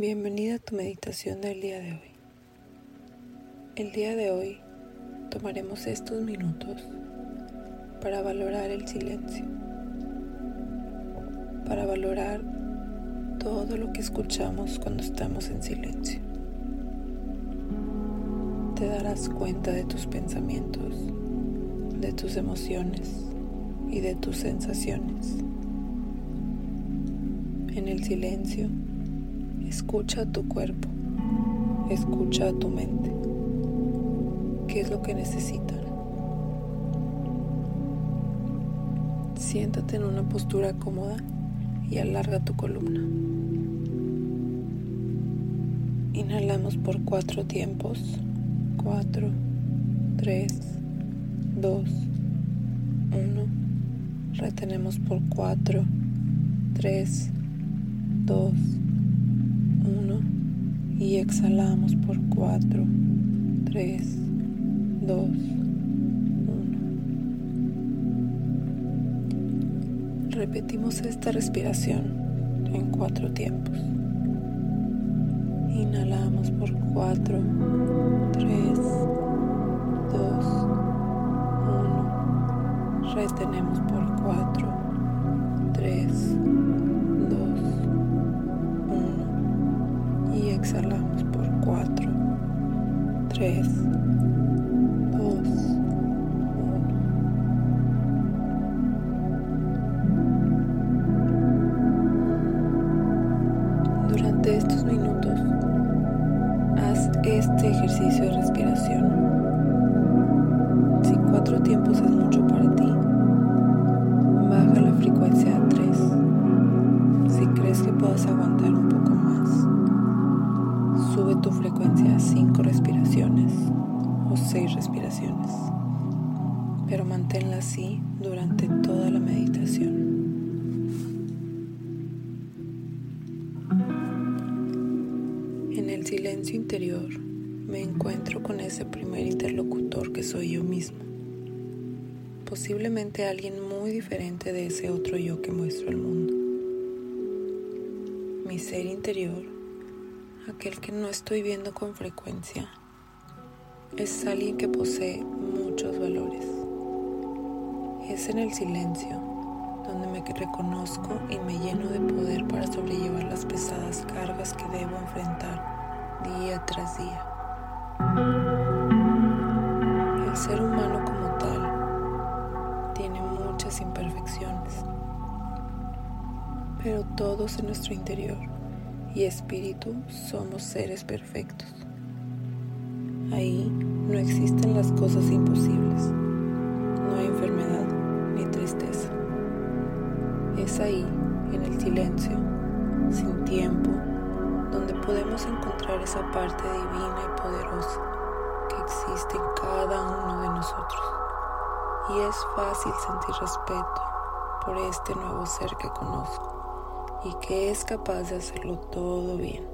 Bienvenida a tu meditación del día de hoy. El día de hoy tomaremos estos minutos para valorar el silencio, para valorar todo lo que escuchamos cuando estamos en silencio. Te darás cuenta de tus pensamientos, de tus emociones y de tus sensaciones. En el silencio, Escucha a tu cuerpo, escucha a tu mente. ¿Qué es lo que necesitan? Siéntate en una postura cómoda y alarga tu columna. Inhalamos por cuatro tiempos. Cuatro, tres, dos, uno. Retenemos por cuatro, tres, dos, y exhalamos por 4, 3, 2, 1. Repetimos esta respiración en cuatro tiempos. Inhalamos por 4, 3, 2, 1. Retenemos por 4, 3, 2, exhalamos por 4, 3, 5 respiraciones o 6 respiraciones, pero manténla así durante toda la meditación. En el silencio interior me encuentro con ese primer interlocutor que soy yo mismo, posiblemente alguien muy diferente de ese otro yo que muestro al mundo. Mi ser interior aquel que no estoy viendo con frecuencia, es alguien que posee muchos valores. Es en el silencio donde me reconozco y me lleno de poder para sobrellevar las pesadas cargas que debo enfrentar día tras día. El ser humano como tal tiene muchas imperfecciones, pero todos en nuestro interior y espíritu somos seres perfectos. Ahí no existen las cosas imposibles, no hay enfermedad ni tristeza. Es ahí, en el silencio, sin tiempo, donde podemos encontrar esa parte divina y poderosa que existe en cada uno de nosotros. Y es fácil sentir respeto por este nuevo ser que conozco y que es capaz de hacerlo todo bien,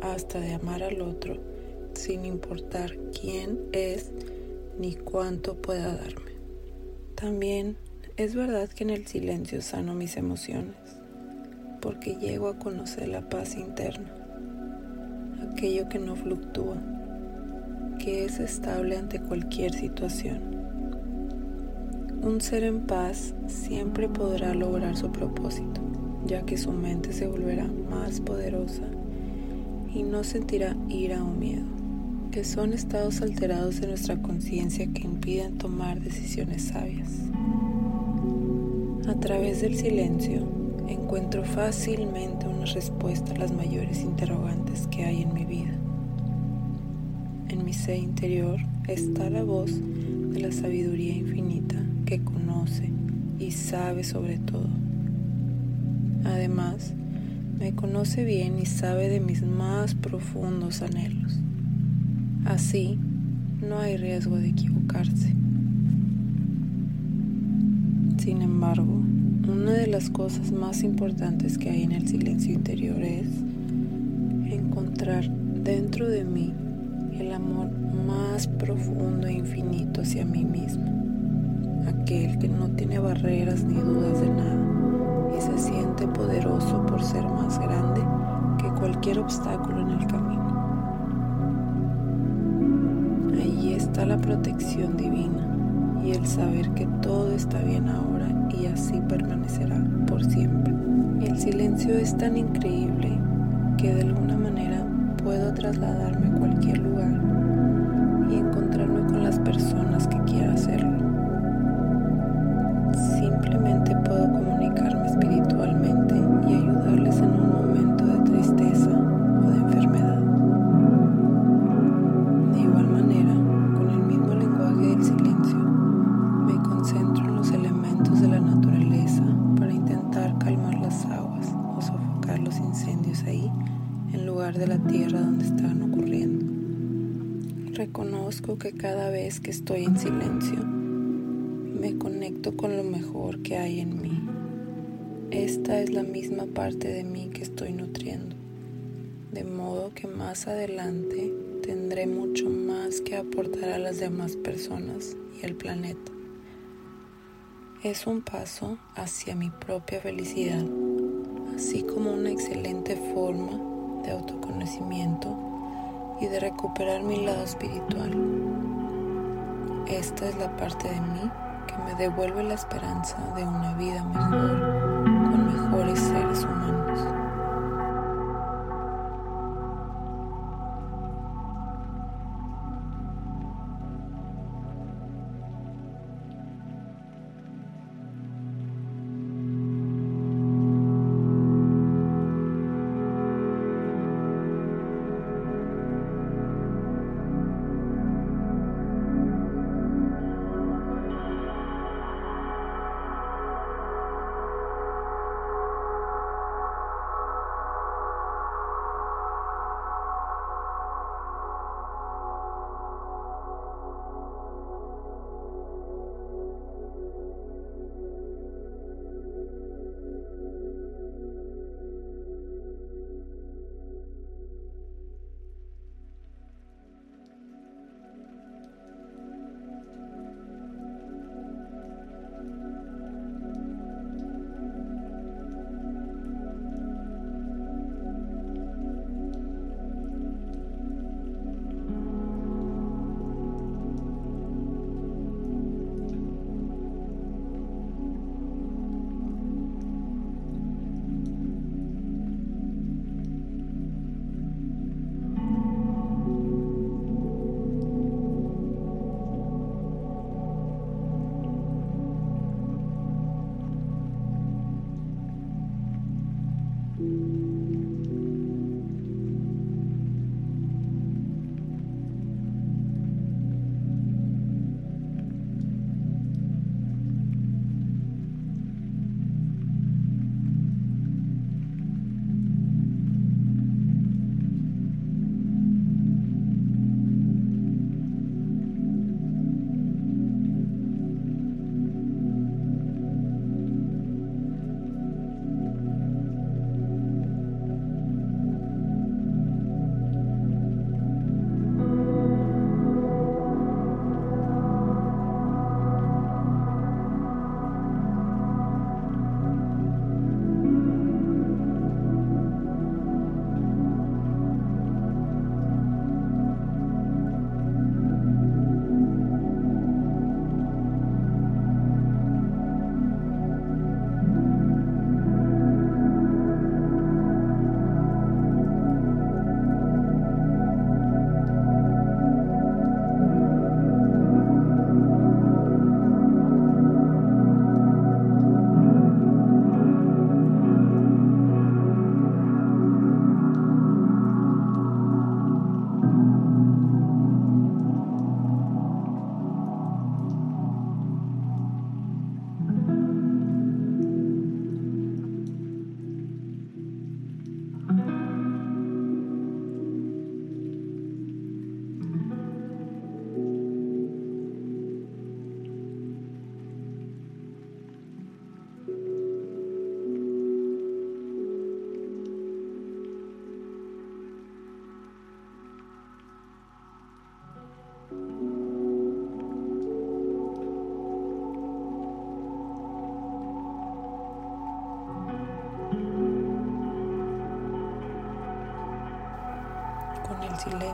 hasta de amar al otro sin importar quién es ni cuánto pueda darme. También es verdad que en el silencio sano mis emociones, porque llego a conocer la paz interna, aquello que no fluctúa, que es estable ante cualquier situación. Un ser en paz siempre podrá lograr su propósito ya que su mente se volverá más poderosa y no sentirá ira o miedo, que son estados alterados de nuestra conciencia que impiden tomar decisiones sabias. A través del silencio encuentro fácilmente una respuesta a las mayores interrogantes que hay en mi vida. En mi ser interior está la voz de la sabiduría infinita que conoce y sabe sobre todo Además, me conoce bien y sabe de mis más profundos anhelos. Así, no hay riesgo de equivocarse. Sin embargo, una de las cosas más importantes que hay en el silencio interior es encontrar dentro de mí el amor más profundo e infinito hacia mí mismo, aquel que no tiene barreras ni dudas de nada se siente poderoso por ser más grande que cualquier obstáculo en el camino. Ahí está la protección divina y el saber que todo está bien ahora y así permanecerá por siempre. El silencio es tan increíble que de alguna manera puedo trasladarme a cualquier lugar y encontrarme con las personas que quiera hacerlo. De la tierra donde están ocurriendo. Reconozco que cada vez que estoy en silencio, me conecto con lo mejor que hay en mí. Esta es la misma parte de mí que estoy nutriendo, de modo que más adelante tendré mucho más que aportar a las demás personas y al planeta. Es un paso hacia mi propia felicidad, así como una excelente forma de autoconocimiento y de recuperar mi lado espiritual. Esta es la parte de mí que me devuelve la esperanza de una vida mejor con mejores seres humanos.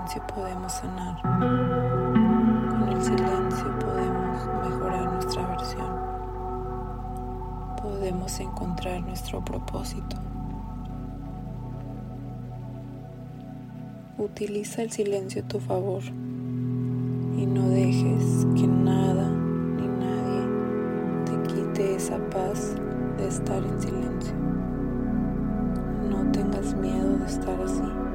Silencio podemos sanar. Con el silencio podemos mejorar nuestra versión. Podemos encontrar nuestro propósito. Utiliza el silencio a tu favor y no dejes que nada ni nadie te quite esa paz de estar en silencio. No tengas miedo de estar así.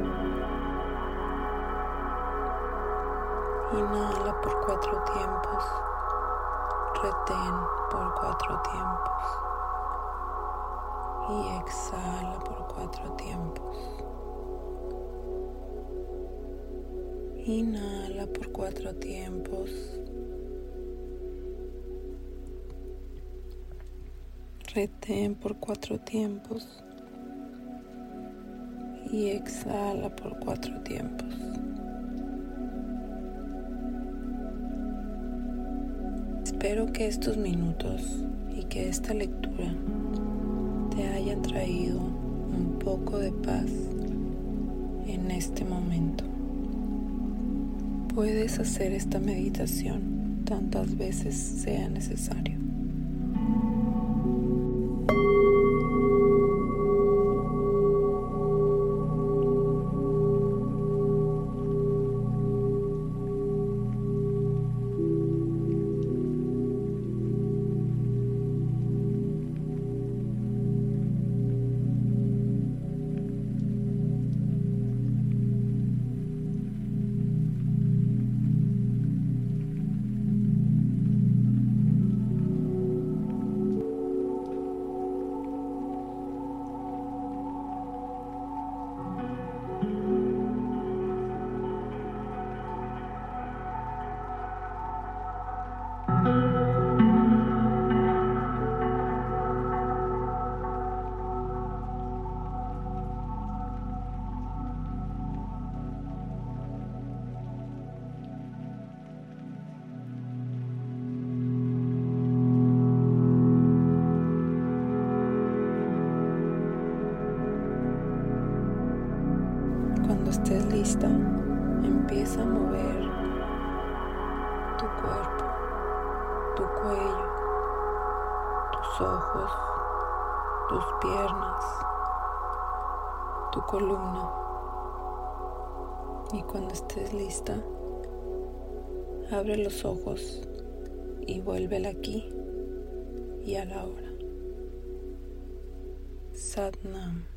Inhala por cuatro tiempos. Retén por cuatro tiempos. Y exhala por cuatro tiempos. Inhala por cuatro tiempos. Retén por cuatro tiempos. Y exhala por cuatro tiempos. Espero que estos minutos y que esta lectura te hayan traído un poco de paz en este momento. Puedes hacer esta meditación tantas veces sea necesario. Tu cuello, tus ojos, tus piernas, tu columna. Y cuando estés lista, abre los ojos y vuélvela aquí y a la hora. Satnam.